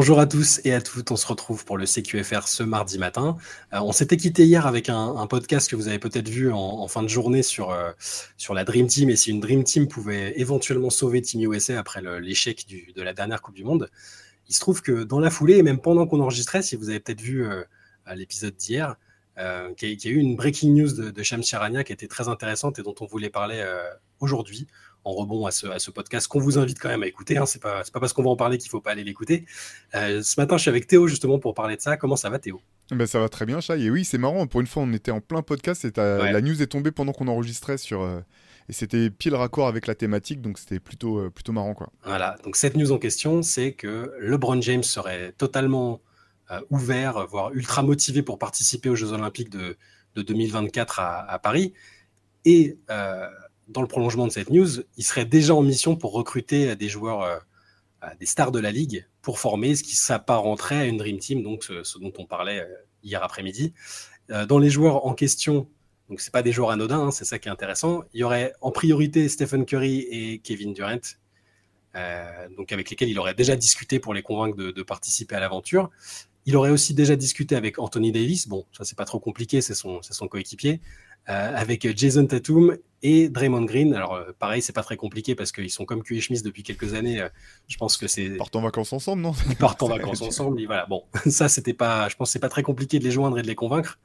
Bonjour à tous et à toutes, on se retrouve pour le CQFR ce mardi matin. Euh, on s'était quitté hier avec un, podcast que vous avez peut-être vu en, fin de journée sur, euh, sur la Dream Team et si une Dream Team pouvait éventuellement sauver Team USA après l'échec de la dernière Coupe du Monde. Il se trouve que dans la foulée et même pendant qu'on enregistrait, si vous avez peut-être vu euh, l'épisode d'hier, qu'il y, a eu une breaking news de, de Sham Charania qui était très intéressante et dont on voulait parler aujourd'hui en rebond à ce, podcast qu'on vous invite quand même à écouter. Hein. C'est pas, pas parce qu'on va en parler qu'il faut pas aller l'écouter. Euh, ce matin, je suis avec Théo justement pour parler de ça. Comment ça va, Théo? Ben, ça va très bien, Chai. Et oui, c'est marrant. Pour une fois, on était en plein podcast et la news est tombée pendant qu'on enregistrait sur. Euh, et c'était pile raccord avec la thématique, donc c'était plutôt, euh, plutôt marrant. Quoi. Voilà, donc cette news en question, c'est que LeBron James serait totalement ouvert, voire ultra motivé pour participer aux Jeux Olympiques de, de 2024 à, à, Paris. Et dans le prolongement de cette news, il serait déjà en mission pour recruter des joueurs, euh, des stars de la ligue, pour former ce qui s'apparenterait à une Dream Team, donc ce, dont on parlait euh, hier après-midi. Euh, dans les joueurs en question, donc c'est pas des joueurs anodins, hein, c'est ça qui est intéressant. Il y aurait en priorité Stephen Curry et Kevin Durant, donc avec lesquels il aurait déjà discuté pour les convaincre de, participer à l'aventure. Il aurait aussi déjà discuté avec Anthony Davis. Bon, ça c'est pas trop compliqué, c'est son coéquipier. Euh, avec Jason Tatum et Draymond Green. Alors euh, pareil, c'est pas très compliqué parce qu'ils sont comme Q et depuis quelques années. Euh, je pense que c'est. Ils partent en vacances ensemble, non? Ils partent en vacances ensemble. voilà. Bon, ça c'était pas. Je pense que c'est pas très compliqué de les joindre et de les convaincre.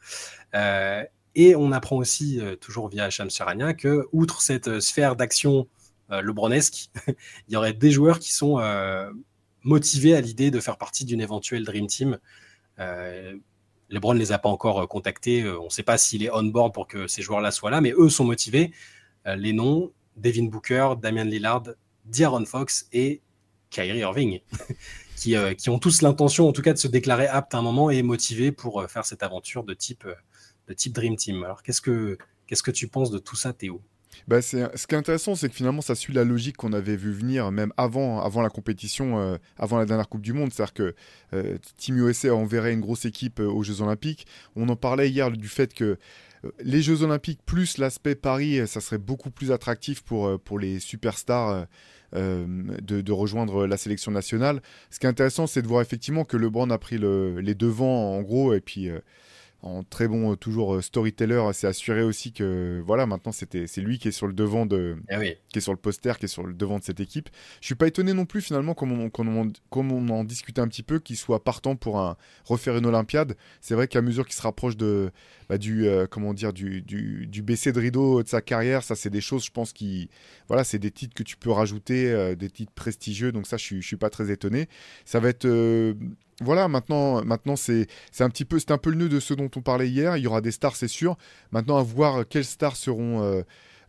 et on apprend aussi toujours via Shams Charania que outre cette sphère d'action lebronesque, il y aurait des joueurs qui sont motivés à l'idée de faire partie d'une éventuelle Dream Team. LeBron ne les a pas encore euh, contactés. Euh, on ne sait pas s'il est on board pour que ces joueurs-là soient là, mais eux sont motivés. Euh, les noms Devin Booker, Damian Lillard, D'Aaron Fox et Kyrie Irving, qui, ont tous l'intention, en tout cas, de se déclarer aptes à un moment et motivés pour faire cette aventure de type, de type Dream Team. Alors, qu'est-ce que, qu'est-ce que tu penses de tout ça, Théo? Bah ce qui est intéressant, c'est que finalement, ça suit la logique qu'on avait vu venir même avant, avant la compétition, euh, avant la dernière Coupe du Monde. C'est-à-dire que euh, Team USA enverrait une grosse équipe euh, aux Jeux Olympiques. On en parlait hier du fait que les Jeux Olympiques plus l'aspect Paris, ça serait beaucoup plus attractif pour, pour les superstars. de, rejoindre la sélection nationale. Ce qui est intéressant, c'est de voir effectivement que LeBron a pris le, les devants en gros, et puis en très bon euh, toujours euh, storyteller, c'est assuré aussi que voilà maintenant c'était c'est lui qui est sur le devant de eh qui est sur le poster, qui est sur le devant de cette équipe. Je suis pas étonné non plus finalement comme on, comme on, en discutait un petit peu qu'il soit partant pour un, refaire une Olympiade. C'est vrai qu'à mesure qu'il se rapproche de bah, du euh, comment dire du, du, du baisser de rideau de sa carrière, ça c'est des choses je pense qui voilà c'est des titres que tu peux rajouter, des titres prestigieux. Donc ça je suis je suis pas très étonné. Ça va être voilà, maintenant, maintenant c'est un petit peu, c'est un peu le nœud de ce dont on parlait hier. Il y aura des stars, c'est sûr. Maintenant, à voir quelles stars seront, euh,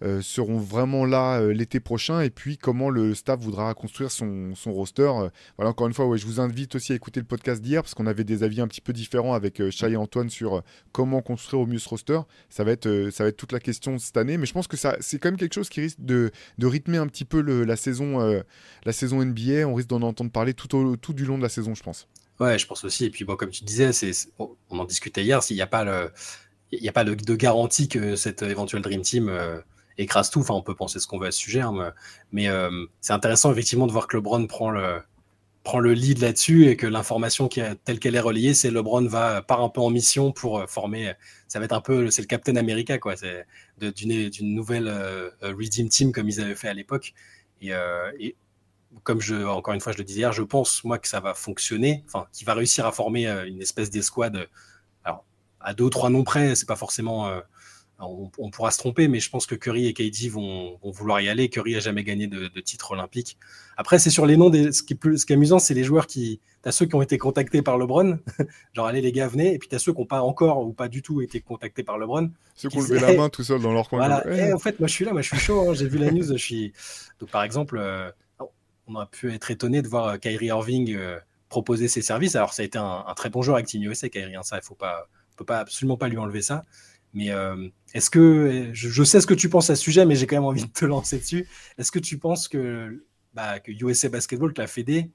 euh, seront vraiment là euh, l'été prochain et puis comment le staff voudra construire son, son roster. voilà, encore une fois, ouais, je vous invite aussi à écouter le podcast d'hier parce qu'on avait des avis un petit peu différents avec Chai et Antoine sur comment construire au mieux ce roster. Ça va être, ça va être toute la question cette année, mais je pense que c'est quand même quelque chose qui risque de, de rythmer un petit peu le, la saison, la saison NBA. On risque d'en entendre parler tout, au, tout du long de la saison, je pense. Ouais, je pense aussi. Et puis, bon, comme tu disais, on en discutait hier, s'il n'y a pas, le, y a pas de, garantie que cette éventuelle Dream Team euh, écrase tout. Enfin, on peut penser ce qu'on veut à ce sujet, hein, mais, euh, c'est intéressant effectivement de voir que LeBron prend le, prend le lead là-dessus et que l'information telle qu'elle est relayée, c'est LeBron va part un peu en mission pour euh, former. Ça va être un peu, c'est le Captain America, quoi. C'est d'une, nouvelle Redeem Team comme ils avaient fait à l'époque. Et comme je, encore une fois, je le disais hier, je pense, moi, que ça va fonctionner, enfin, qu'il va réussir à former euh, une espèce d'escouade. Alors, à deux ou trois noms près, c'est pas forcément. Euh, on, pourra se tromper, mais je pense que Curry et KD vont, vouloir y aller. Curry a jamais gagné de, titre olympique. Après, c'est sur les noms. Des, ce, qui est plus, ce qui est amusant, c'est les joueurs qui. Tu as ceux qui ont été contactés par LeBron, genre allez les gars, venez. Et puis tu as ceux qui n'ont pas encore ou pas du tout été contactés par LeBron. Ceux qui ont levé la main tout seul dans leur coin. Voilà. Eh, en fait, moi je suis là, moi je suis chaud. Hein. J'ai vu la news. Je suis. Donc par exemple. Euh, on a pu être étonné de voir euh, Kyrie Irving euh, proposer ses services. Alors, ça a été un, très bon joueur avec Team USA, Kyrie. Hein, ça, il faut pas, peut absolument pas lui enlever ça. Mais euh, est-ce que je, sais ce que tu penses à ce sujet, mais j'ai quand même envie de te lancer dessus. Est-ce que tu penses que, bah, USA Basketball, que la Fédé,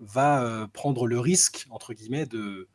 va prendre le risque entre guillemets de,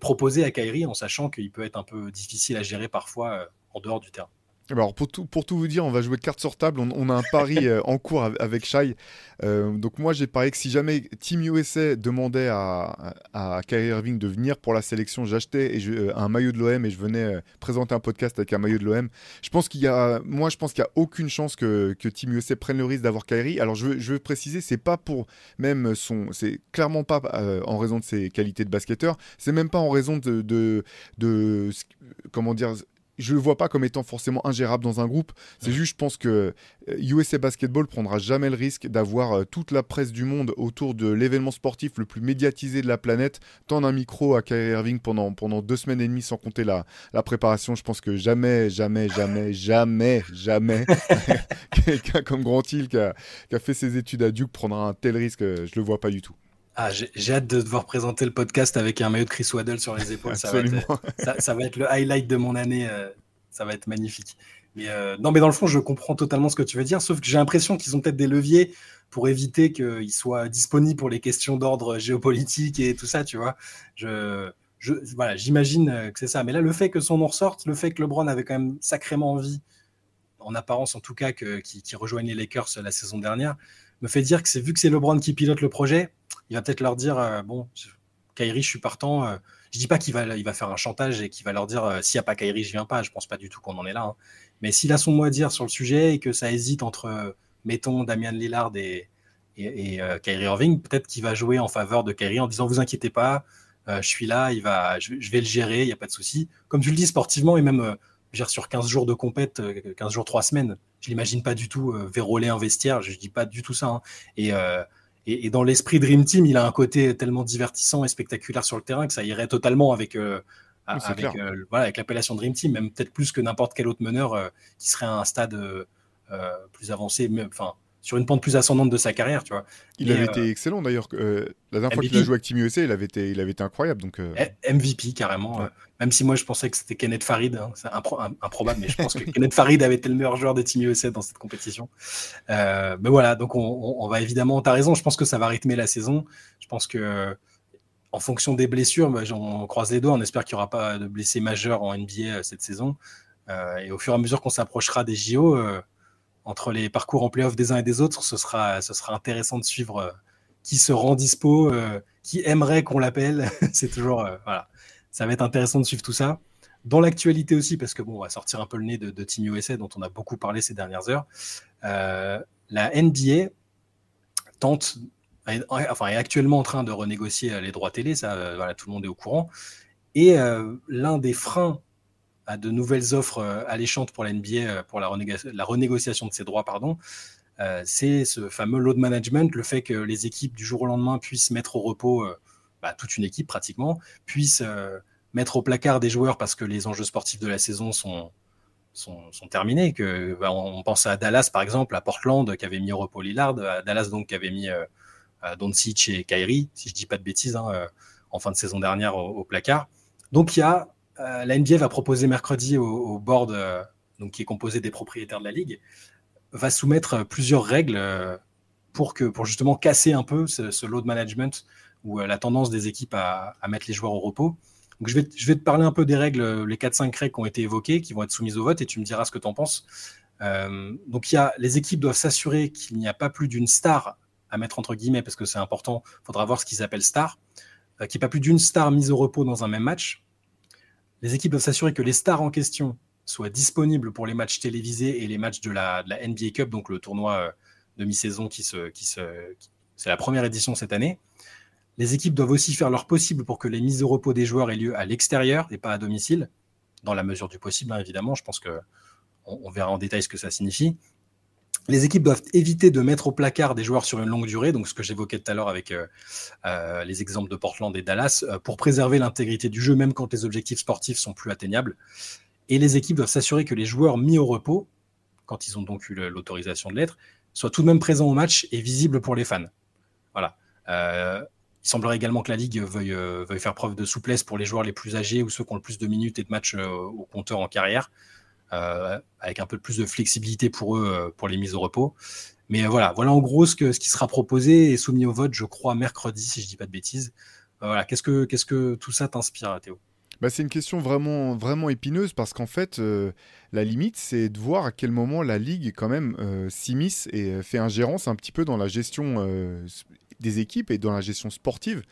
proposer à Kyrie en sachant qu'il peut être un peu difficile à gérer parfois en dehors du terrain? Alors pour tout, pour tout vous dire, on va jouer carte sur table. On, a un pari euh, en cours avec Shai. Euh, donc moi j'ai parié que si jamais Team USA demandait à, à, Kyrie Irving de venir pour la sélection, j'achetais euh, un maillot de l'OM et je venais présenter un podcast avec un maillot de l'OM. Je pense qu'il y a, moi je pense qu'il y a aucune chance que, que Team USA prenne le risque d'avoir Kyrie. Alors je veux, je veux préciser, c'est pas pour même son, c'est clairement pas en raison de ses qualités de basketteur. C'est même pas en raison de, de comment dire je le vois pas comme étant forcément ingérable dans un groupe. C'est juste, je pense que USA euh, Basketball prendra jamais le risque d'avoir euh, toute la presse du monde autour de l'événement sportif le plus médiatisé de la planète, tendre un micro à Kyrie Irving pendant, pendant deux semaines et demie sans compter la, la préparation. Je pense que jamais, jamais, jamais, jamais, jamais quelqu'un comme Grant Hill qui a, qui a, fait ses études à Duke prendra un tel risque. Euh, je le vois pas du tout. Ah, j'ai hâte de devoir présenter le podcast avec un maillot de Chris Waddle sur les épaules. ça, va être, ça, va être, le highlight de mon année. Euh, ça va être magnifique. Mais euh, non, mais dans le fond, je comprends totalement ce que tu veux dire, sauf que j'ai l'impression qu'ils ont peut-être des leviers pour éviter qu'ils soient disponibles pour les questions d'ordre géopolitique et tout ça, tu vois. Je, je, voilà, j'imagine euh, que c'est ça. Mais là, le fait que son nom ressorte, le fait que LeBron avait quand même sacrément envie, en apparence en tout cas, qu'il qu rejoigne les Lakers la saison dernière, me fait dire que c'est vu que c'est LeBron qui pilote le projet, il va peut-être leur dire euh, bon, Kairi, je suis partant. Euh, je dis pas qu'il va, il va faire un chantage et qu'il va leur dire euh, s'il n'y a pas Kairi, je viens pas. Je pense pas du tout qu'on en est là. Hein. Mais s'il a son mot à dire sur le sujet et que ça hésite entre, mettons, Damien Lillard et, et, Irving, peut-être qu'il va jouer en faveur de Kyrie en disant vous inquiétez pas, je suis là, il va, je, vais le gérer, il n'y a pas de souci. Comme tu le dis sportivement et même sur 15 jours de compète, 15 jours, 3 semaines, je l'imagine pas du tout véroler un vestiaire, je dis pas du tout ça. Hein. Et et, dans l'esprit Dream Team, il a un côté tellement divertissant et spectaculaire sur le terrain que ça irait totalement avec, euh, avec, euh, voilà, avec l'appellation Dream Team, même peut-être plus que n'importe quel autre meneur euh, qui serait à un stade plus avancé. Enfin, sur une pente plus ascendante de sa carrière, tu vois. Il avait été excellent d'ailleurs. la dernière fois qu'il a joué avec Team USA, il avait été, il avait été incroyable. Donc, MVP carrément. même si moi je pensais que c'était Kenneth Farid, hein, c'est improbable, mais je pense que Kenneth Farid avait été le meilleur joueur de Team USA dans cette compétition. mais voilà, donc on, va évidemment, tu as raison, je pense que ça va rythmer la saison. Je pense que en fonction des blessures, bah, on croise les doigts, on espère qu'il n'y aura pas de blessés majeurs en NBA cette saison. et au fur et à mesure qu'on s'approchera des JO, entre les parcours en playoff des uns et des autres, ce sera, intéressant de suivre euh, qui se rend dispo, euh, qui aimerait qu'on l'appelle. c'est toujours, euh, voilà, ça va être intéressant de suivre tout ça. Dans l'actualité aussi, parce que bon, on va sortir un peu le nez de, Team USA dont on a beaucoup parlé ces dernières heures. la NBA tente, enfin, est actuellement en train de renégocier les droits télé, ça, voilà, tout le monde est au courant. Et l'un des freins à de nouvelles offres euh, alléchantes pour la NBA euh, pour la, renégociation de ses droits, pardon, euh, c'est ce fameux load management, le fait que les équipes du jour au lendemain puissent mettre au repos, bah, toute une équipe pratiquement, puissent mettre au placard des joueurs parce que les enjeux sportifs de la saison sont, sont, terminés. Que, bah, on, pense à Dallas par exemple, à Portland qui avait mis au repos Lillard, à Dallas donc qui avait mis Doncic et Kyrie, si je dis pas de bêtises, hein, en fin de saison dernière au, au placard. Donc il y a euh, la NBA va proposer mercredi au, board, euh, donc qui est composé des propriétaires de la ligue, va soumettre plusieurs règles euh, pour, que, pour justement casser un peu ce, load management ou la tendance des équipes à, mettre les joueurs au repos. Donc je vais, te parler un peu des règles, les 4-5 règles qui ont été évoquées, qui vont être soumises au vote, et tu me diras ce que tu en penses. y a, les équipes doivent s'assurer qu'il n'y a pas plus d'une star à mettre entre guillemets, parce que c'est important, il faudra voir ce qu'ils appellent star, qu'il n'y ait pas plus d'une star mise au repos dans un même match. Les équipes doivent s'assurer que les stars en question soient disponibles pour les matchs télévisés et les matchs de la, NBA Cup, donc le tournoi euh, de mi-saison qui se, qui c'est la première édition cette année. Les équipes doivent aussi faire leur possible pour que les mises au repos des joueurs aient lieu à l'extérieur et pas à domicile, dans la mesure du possible, hein, évidemment. Je pense que on, verra en détail ce que ça signifie. Les équipes doivent éviter de mettre au placard des joueurs sur une longue durée, donc ce que j'évoquais tout à l'heure avec euh, euh, les exemples de Portland et Dallas, euh, pour préserver l'intégrité du jeu, même quand les objectifs sportifs sont plus atteignables. Et les équipes doivent s'assurer que les joueurs mis au repos, quand ils ont donc eu l'autorisation de l'être, soient tout de même présents au match et visibles pour les fans. Voilà. il semblerait également que la Ligue veuille, veuille, faire preuve de souplesse pour les joueurs les plus âgés ou ceux qui ont le plus de minutes et de matchs au compteur en carrière. Euh, avec un peu plus de flexibilité pour eux euh, pour les mises au repos. Mais euh, voilà, voilà en gros ce, qui sera proposé et soumis au vote, je crois, mercredi, si je dis pas de bêtises. qu'est-ce que, tout ça t'inspire, Théo? Bah, c'est une question vraiment, vraiment épineuse parce qu'en fait, la limite, c'est de voir à quel moment la Ligue, quand même, euh, s'immisce et fait ingérence un petit peu dans la gestion des équipes et dans la gestion sportive.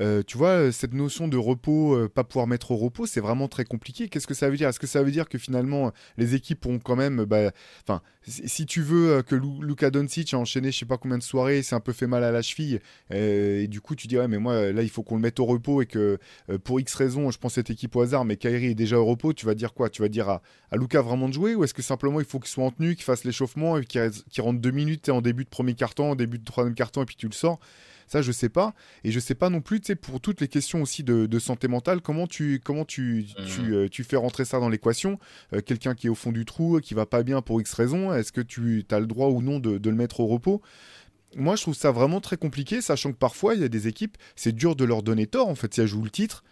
Euh, tu vois, cette notion de repos, euh, pas pouvoir mettre au repos, c'est vraiment très compliqué. Qu'est-ce que ça veut dire? Est-ce que ça veut dire que finalement, les équipes ont quand même. Bah, enfin, si tu veux euh, que Luka Doncic a enchaîné je sais pas combien de soirées, c'est un peu fait mal à la cheville, et du coup, tu dis, ouais, mais moi, là, il faut qu'on le mette au repos et que pour X raisons, je pense cette équipe au hasard, mais Kyrie est déjà au repos, tu vas dire quoi? Tu vas dire à, à vraiment de jouer ou est-ce que simplement il faut qu'il soit en tenue, qu'il fasse l'échauffement qu'il rentre deux minutes en début de premier carton, en début de troisième carton et puis tu le sors? Ça, je sais pas. Et je sais pas non plus, tu sais, pour toutes les questions aussi de, santé mentale, comment tu, comment tu, mmh. euh, tu, fais rentrer ça dans l'équation? Euh, Quelqu'un qui est au fond du trou, qui va pas bien pour X raison, est-ce que tu as le droit ou non de, le mettre au repos? Moi, je trouve ça vraiment très compliqué, sachant que parfois, il y a des équipes, c'est dur de leur donner tort, en fait, si elles jouent le titre.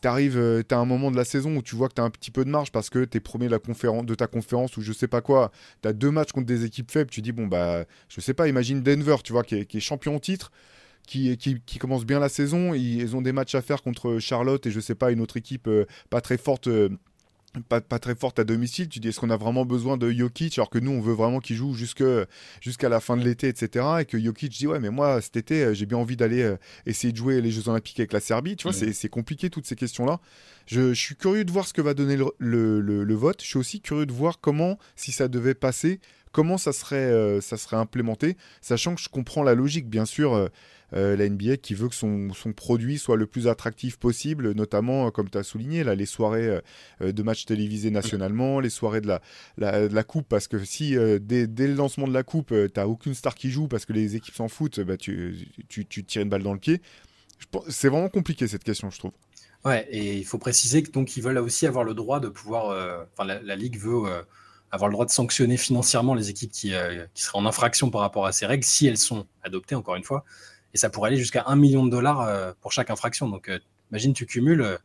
T'arrives, euh, t'as un moment de la saison où tu vois que t'as un petit peu de marge parce que t'es premier de, la conférence, de ta conférence ou je sais pas quoi. T'as deux matchs contre des équipes faibles. Tu dis bon bah je sais pas. Imagine Denver, tu vois, qui est champion au titre qui, qui, commence bien la saison. Ils, ont des matchs à faire contre Charlotte et je sais pas, une autre équipe euh, pas très forte. Euh, pas, pas, très forte à domicile, tu dis est-ce qu'on a vraiment besoin de Jokic alors que nous on veut vraiment qu'il joue jusqu'à la fin de l'été, etc. Et que Jokic dit ouais mais moi cet été euh, j'ai bien envie d'aller essayer de jouer les Jeux Olympiques avec la Serbie, tu vois, c'est compliqué toutes ces questions-là. Je, suis curieux de voir ce que va donner le, le, vote, je suis aussi curieux de voir comment, si ça devait passer, comment ça serait, ça serait implémenté, sachant que je comprends la logique, bien sûr. Euh, la NBA qui veut que son, produit soit le plus attractif possible, notamment, euh, comme tu as souligné, là, les soirées euh, de matchs télévisés nationalement, les soirées de la, Coupe, parce que si dès, le lancement de la Coupe, tu n'as aucune star qui joue parce que les équipes s'en foutent, bah, tu, tu, tu tires une balle dans le pied. C'est vraiment compliqué cette question, je trouve. Ouais, et il faut préciser que donc ils veulent aussi avoir le droit de pouvoir. Enfin, la, ligue veut avoir le droit de sanctionner financièrement les équipes qui, qui, seraient en infraction par rapport à ces règles si elles sont adoptées. Encore une fois, et ça pourrait aller jusqu'à 1 million de dollars euh, pour chaque infraction. Donc, euh, imagine, tu cumules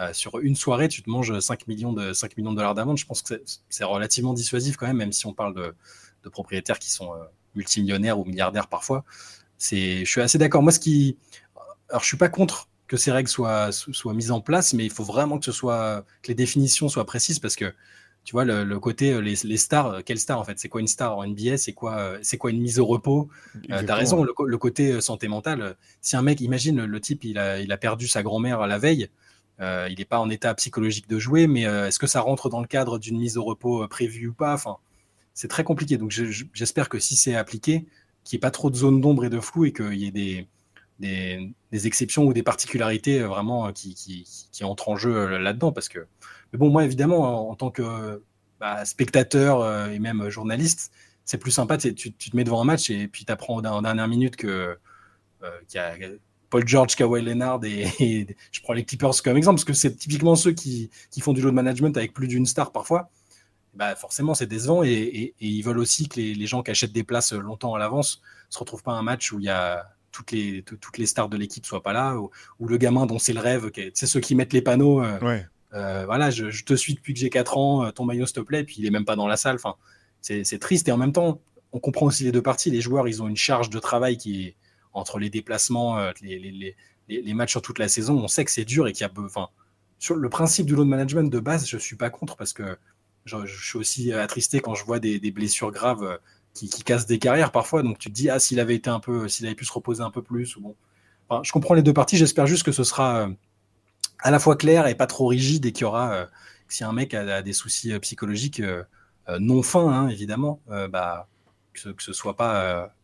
euh, sur une soirée, tu te manges 5 millions de, 5 millions de dollars d'amende. Je pense que c'est relativement dissuasif quand même, même si on parle de, propriétaires qui sont multimillionnaires ou milliardaires parfois. Je suis assez d'accord. Moi, ce qui. Alors, je suis pas contre que ces règles soient, soient mises en place, mais il faut vraiment que, ce soit, que les définitions soient précises parce que tu vois, le, côté, euh, les, stars, euh, quelle star en fait? C'est quoi une star en NBA C'est quoi, euh, c'est quoi une mise au repos? Tu as raison, le, côté santé mentale. Si un mec, imagine, le, type, il a, il a perdu sa grand-mère la veille, il n'est pas en état psychologique de jouer, mais est-ce que ça rentre dans le cadre d'une mise au repos prévue ou pas? Enfin, C'est très compliqué. Donc j'espère que si c'est appliqué, qu'il n'y ait pas trop de zones d'ombre et de flou et qu'il y ait des, des, exceptions ou des particularités vraiment qui, qui, qui entrent en jeu là-dedans. Parce que mais bon, moi, évidemment, en, tant que bah, spectateur euh, et même journaliste, c'est plus sympa. Tu, tu, te mets devant un match et puis tu apprends en dernière minute que euh, y a Paul George, Kawhi Leonard et, je prends les Clippers comme exemple parce que c'est typiquement ceux qui, qui, font du load management avec plus d'une star parfois. Bah forcément, c'est décevant et, et, ils veulent aussi que les, les, gens qui achètent des places longtemps à l'avance se retrouvent pas à un match où il y a toutes les, toutes les stars de l'équipe soient pas là, ou, le gamin dont c'est le rêve, c'est ceux qui mettent les panneaux. Euh, ouais. Euh, voilà, je, te suis depuis que j'ai 4 ans, euh, ton maillot s'il te plaît, puis il est même pas dans la salle. Enfin, c'est triste et en même temps, on comprend aussi les deux parties. Les joueurs, ils ont une charge de travail qui est entre les déplacements, euh, les, matchs sur toute la saison. On sait que c'est dur et qu'il y a, enfin, sur le principe du load management de base, je suis pas contre parce que je, suis aussi attristé quand je vois des, blessures graves qui, cassent des carrières parfois. Donc tu te dis, ah, s'il avait été un peu, s'il avait pu se reposer un peu plus, ou bon. je comprends les deux parties. J'espère juste que ce sera à la fois clair et pas trop rigide et qu'il y aura, euh, si un mec a, des soucis euh, psychologiques euh, non fins, hein, évidemment, bah, que, ce, que soit pas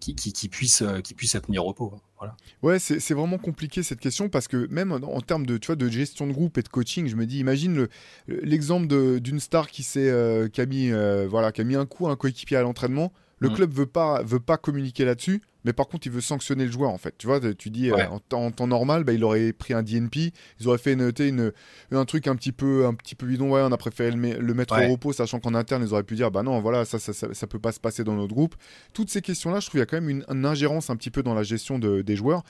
qui, qui, puisse, qui puisse être mis au repos. Hein, voilà. Ouais, c'est vraiment compliqué cette question parce que même en, termes de, tu vois, de gestion de groupe et de coaching, je me dis, imagine l'exemple d'une star qui, qui, a mis, voilà, qui a mis un coup à un coéquipier à l'entraînement. Le mm. club veut pas, veut pas communiquer là-dessus. Mais par contre, il veut sanctionner le joueur, en fait. Tu vois, tu dis, euh, en, temps normal, bah, il aurait pris un DNP, ils auraient fait noter une, un truc un petit peu, un petit peu bidon. Ouais, on a préféré le, mettre au repos, sachant qu'en interne, ils auraient pu dire, bah non, voilà, ça ça, ça, peut pas se passer dans notre groupe. Toutes ces questions-là, je trouve qu'il y a quand même une, ingérence un petit peu dans la gestion des joueurs.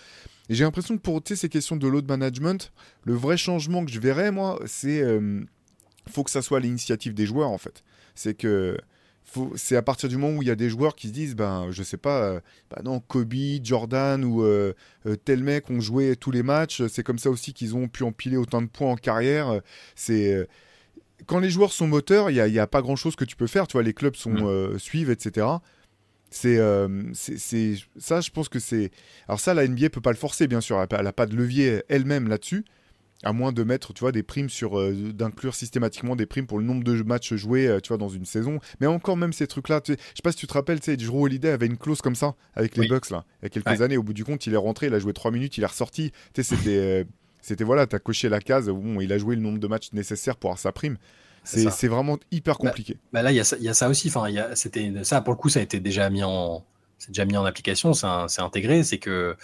Et j'ai l'impression que pour ces questions de load management, le vrai changement que je verrais, moi, c'est. Euh, faut que ça soit l'initiative des joueurs, en fait. C'est que c'est à partir du moment où il y a des joueurs qui se disent, ben, je sais pas, euh, bah non, Kobe, Jordan ou euh, euh, tel mec ont joué tous les matchs. C'est comme ça aussi qu'ils ont pu empiler autant de points en carrière. C'est quand les joueurs sont moteurs, il n'y a, a, pas grand chose que tu peux faire. Tu vois, les clubs sont, mm. suivent, etc. C'est c'est ça, je pense que c'est. Alors, ça, la NBA peut pas le forcer, bien sûr. Elle n'a pas de levier elle-même là-dessus à moins de mettre tu vois des primes sur euh, d'inclure systématiquement des primes pour le nombre de matchs joués euh, tu vois dans une saison. Mais encore même ces trucs là je sais pas si tu te rappelles tu sais Drew Holiday avait une clause comme ça avec les Bucks là il y a quelques années. Au bout du compte il est rentré il a joué 3 minutes il est ressorti. Tu sais c'était euh, c'était voilà tu as coché la case bon il a joué le nombre de matchs nécessaires pour avoir sa prime. C'est vraiment hyper bah, compliqué. bah, là il y, y, a ça aussi. Enfin c'était ça pour le coup ça a été déjà mis en c'est déjà mis en application c'est intégré. C'est que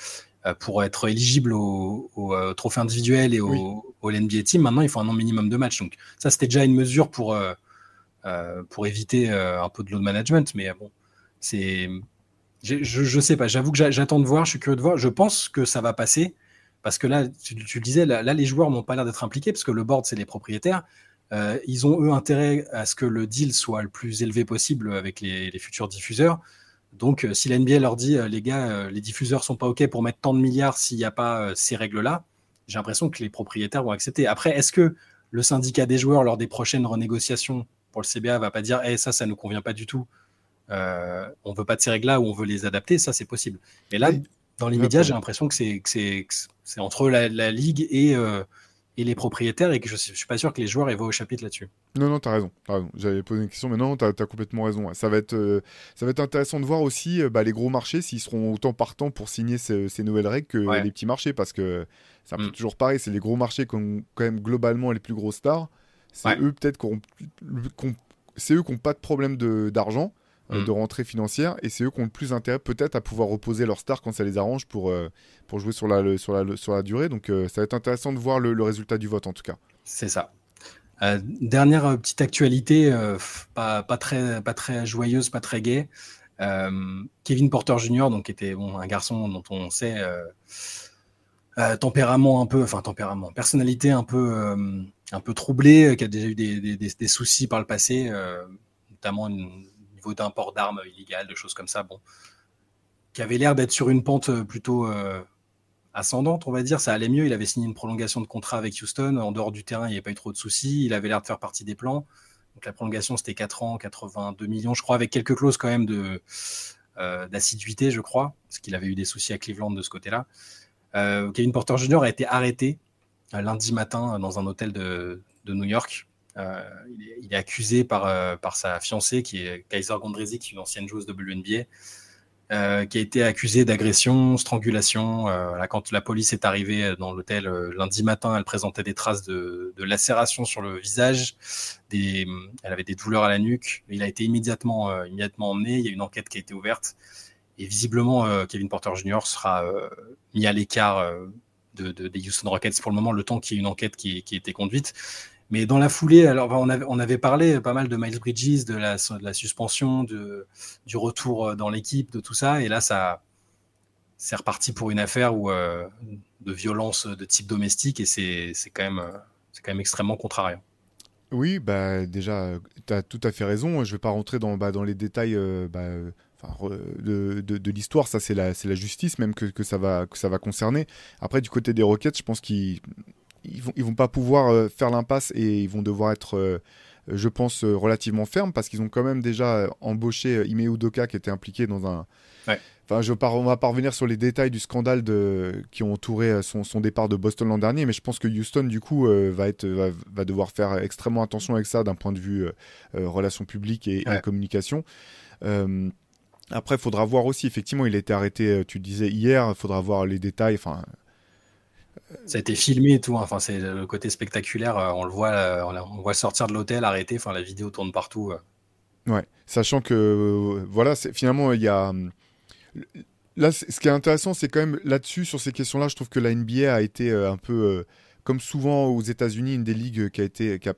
pour être éligible au, euh, trophée individuel et au, au NBA Team, maintenant il faut un nombre minimum de matchs. Donc ça c'était déjà une mesure pour, euh, pour éviter un peu de load management, mais bon, c'est je, je sais pas, j'avoue que j'attends de voir, je suis curieux de voir. Je pense que ça va passer parce que là, tu, le disais, là, les joueurs n'ont pas l'air d'être impliqués parce que le board, c'est les propriétaires. ils ont eux intérêt à ce que le deal soit le plus élevé possible avec les, les futurs diffuseurs. Donc, euh, si la NBA leur dit, euh, les gars, euh, les diffuseurs sont pas OK pour mettre tant de milliards s'il n'y a pas ces règles-là, j'ai l'impression que les propriétaires vont accepter. Après, est-ce que le syndicat des joueurs, lors des prochaines renégociations pour le CBA, va pas dire, eh, ça, ça nous convient pas du tout, euh, on veut pas de ces règles-là ou on veut les adapter, ça, c'est possible. Mais là, dans l'immédiat, j'ai l'impression que c'est entre la, ligue et, et les propriétaires et que je, ne suis pas sûr que les joueurs aient au chapitre là-dessus. Non, non, tu as raison. J'avais posé une question, mais non, tu as, complètement raison. Ça va, être, euh, ça va être intéressant de voir aussi euh, bah, les gros marchés s'ils seront autant partants pour signer ces, nouvelles règles que les petits marchés parce que c'est mm. toujours pareil. C'est les gros marchés qui ont quand même globalement les plus grosses stars. C'est eux peut-être qu'on c'est eux qui n'ont pas de problème d'argent. Mm. de rentrée financière et c'est eux qui ont le plus intérêt peut-être à pouvoir reposer leur star quand ça les arrange pour, euh, pour jouer sur la, sur, la, sur la durée. Donc euh, ça va être intéressant de voir le, résultat du vote en tout cas. C'est ça. dernière petite actualité, pas, pas, très, pas très joyeuse, pas très gaie. Kevin Porter Jr., donc, était bon, un garçon dont on sait tempérament un peu, enfin tempérament, personnalité un peu, un peu troublée, qui a déjà eu des, des, des soucis par le passé, notamment une d'import d'armes illégales, de choses comme ça, bon, qui avait l'air d'être sur une pente euh, plutôt euh, ascendante, on va dire. Ça allait mieux. Il avait signé une prolongation de contrat avec Houston. En dehors du terrain, il n'y avait pas eu trop de soucis. Il avait l'air de faire partie des plans. Donc la prolongation, c'était 4 ans, 82 millions, je crois, avec quelques clauses quand même de euh, d'assiduité, je crois, parce qu'il avait eu des soucis à Cleveland de ce côté-là. Kevin Porter Jr. a été arrêté lundi matin dans un hôtel de, de New York euh, il, est, accusé par, euh, par sa fiancée, qui est Kaiser Gondrezic, une ancienne joueuse de WNBA, euh, qui a été accusée d'agression, strangulation. quand la police est arrivée dans l'hôtel lundi matin, elle présentait des traces de, de lacération sur le visage. Des, elle avait des douleurs à la nuque. Il a été immédiatement, immédiatement emmené. Il y a une enquête qui a été ouverte. Et visiblement, Kevin Porter Jr. sera mis à l'écart de, des Houston Rockets pour le moment, le temps qu'il y ait une enquête qui, qui a été conduite. Mais dans la foulée, alors on avait, parlé pas mal de Miles Bridges, de la, suspension, de, du retour euh, dans l'équipe, de tout ça. Et là, ça, c'est reparti pour une affaire euh, de violence de type domestique et c'est, quand, même, quand même extrêmement contrariant. Oui, bah, déjà, tu as tout à fait raison. Je ne vais pas rentrer dans, bah, les détails bah, de, l'histoire. Ça, c'est la, justice même que, que, ça va, que ça va concerner. Après, du côté des Rockets, je pense qu'ils ils vont, ils vont pas pouvoir euh, faire l'impasse et ils vont devoir être, euh, je pense, euh, relativement fermes parce qu'ils ont quand même déjà embauché Ime Udoka qui était impliqué dans un. Enfin, je par... on va pas revenir sur les détails du scandale de... qui ont entouré son, son, départ de Boston l'an dernier, mais je pense que Houston, du coup, va, être, va, devoir faire extrêmement attention avec ça d'un point de vue relations publiques et, communication. après, il faudra voir aussi, effectivement, il a été arrêté, tu disais hier, il faudra voir les détails. Enfin, ça a été filmé et tout. Hein. Enfin, c'est le côté spectaculaire. Euh, on le voit, euh, on voit sortir de l'hôtel, arrêter. Enfin, la vidéo tourne partout. Euh. Ouais, sachant que voilà, finalement, il y a là, ce qui est intéressant, c'est quand même là-dessus sur ces questions-là, je trouve que la NBA a été un peu comme souvent aux États-Unis, une des ligues qui a été qui a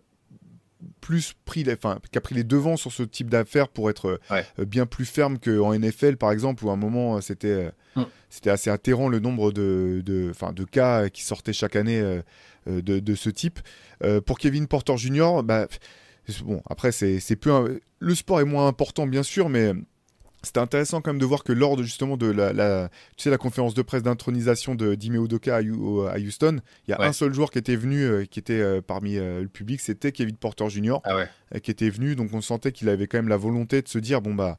plus pris les, enfin, qui a pris les devants sur ce type d'affaires pour être bien plus ferme qu'en NFL par exemple où à un moment c'était Mm. C'était assez atterrant le nombre de, de, de cas qui sortaient chaque année euh, euh, de, de, ce type. Euh, pour Kevin Porter Jr., bah, bon, après, c'est peu. Le sport est moins important, bien sûr, mais c'était intéressant quand même de voir que lors de, justement de la, tu sais, la conférence de presse d'intronisation de Dime Udoka à, Houston, il y a un seul joueur qui était venu, euh, qui était euh, parmi euh, le public, c'était Kevin Porter Jr. Ah qui était venu, donc on sentait qu'il avait quand même la volonté de se dire bon bah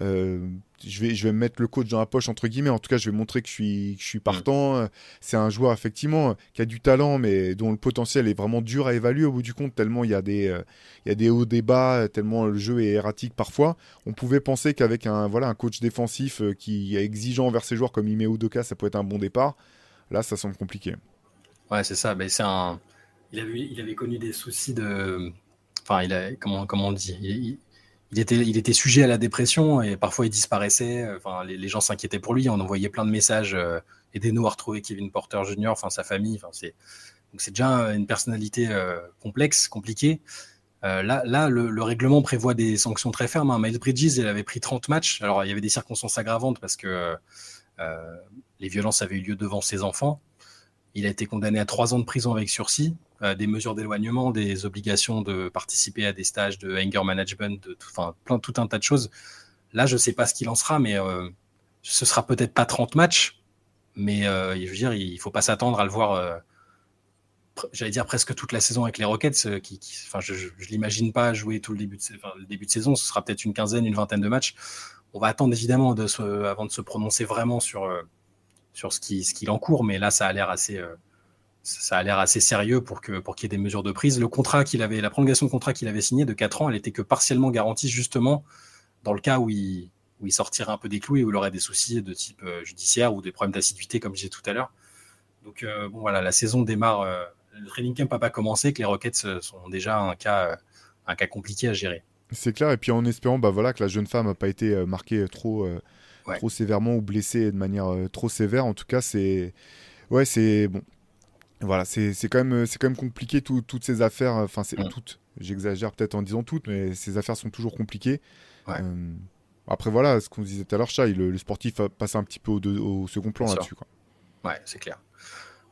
euh, je, vais, je vais mettre le coach dans la poche, entre guillemets. En tout cas, je vais montrer que je suis, je suis mm. partant. C'est un joueur, effectivement, qui a du talent, mais dont le potentiel est vraiment dur à évaluer au bout du compte, tellement il y a des, euh, il y a des hauts, des bas, tellement le jeu est erratique parfois. On pouvait penser qu'avec un, voilà, un coach défensif euh, qui est exigeant envers ses joueurs comme Ime Udoka, ça peut être un bon départ. Là, ça semble compliqué. Ouais, c'est ça. Mais c'est un... il, avait, il avait connu des soucis de. Enfin, il a, comment, comment on dit? Il il était sujet à la dépression et parfois il disparaissait. Les, gens s'inquiétaient pour lui. On envoyait plein de messages. Euh, Aidez-nous à retrouver Kevin Porter Jr., enfin sa famille. C'est, donc c'est déjà une personnalité euh, complexe, compliquée. Euh, là, le, règlement prévoit des sanctions très fermes. Hein. Miles Bridges, il avait pris 30 matchs. Alors, il y avait des circonstances aggravantes parce que les violences avaient eu lieu devant ses enfants. Il a été condamné à trois ans de prison avec sursis. Euh, des mesures d'éloignement, des obligations de participer à des stages de anger management, de tout, enfin, tout un tas de choses. Là, je ne sais pas ce qu'il en sera, mais euh, ce sera peut-être pas 30 matchs, mais euh, je veux dire, il ne faut pas s'attendre à le voir, j'allais dire presque toute la saison avec les Rockets. Qui, enfin, je ne l'imagine pas jouer tout le début, de, début de saison. Ce sera peut-être une quinzaine, une vingtaine de matchs. On va attendre évidemment de avant de se prononcer vraiment sur, sur ce qu'il ce encourt, mais là, ça a l'air assez ça a l'air assez sérieux pour que pour qu'il y ait des mesures de prise. Le contrat qu'il avait, la prolongation de contrat qu'il avait signé de 4 ans, elle était que partiellement garantie justement dans le cas où il, où il sortirait un peu des clous et où il aurait des soucis de type euh, judiciaire ou des problèmes d'assiduité comme je disais tout à l'heure. Donc euh, bon voilà, la saison démarre. Euh, le training camp n'a pas commencé, que les Rockets sont déjà un cas un cas compliqué à gérer. C'est clair et puis en espérant bah voilà que la jeune femme n'a pas été marquée trop trop sévèrement ou blessée de manière trop sévère. En tout cas c'est ouais c'est bon voilà, c'est quand, même, quand même compliqué toutes ces affaires. Enfin, c'est mm. toutes. J'exagère peut-être en disant toutes, mais ces affaires sont toujours compliquées. Euh, après, voilà, ce qu'on disait tout à l'heure, Chat, le, sportif passe un petit peu au, au second plan là-dessus. Ouais, c'est clair.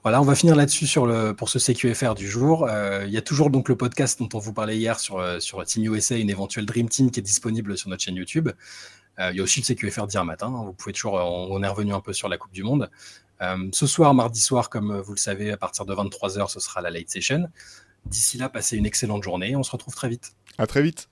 Voilà, on va finir là-dessus sur le, pour ce CQFR du jour. Euh, il y a toujours donc le podcast dont on vous parlait hier sur, euh, sur Team USA, une éventuelle Dream Team qui est disponible sur notre chaîne YouTube. il y a aussi le CQFR d'hier matin. Hein. vous pouvez toujours, on, est revenu un peu sur la Coupe du Monde. Euh, ce soir, mardi soir, comme vous le savez, à partir de 23h, ce sera la late session. D'ici là, passez une excellente journée. On se retrouve très vite. À très vite.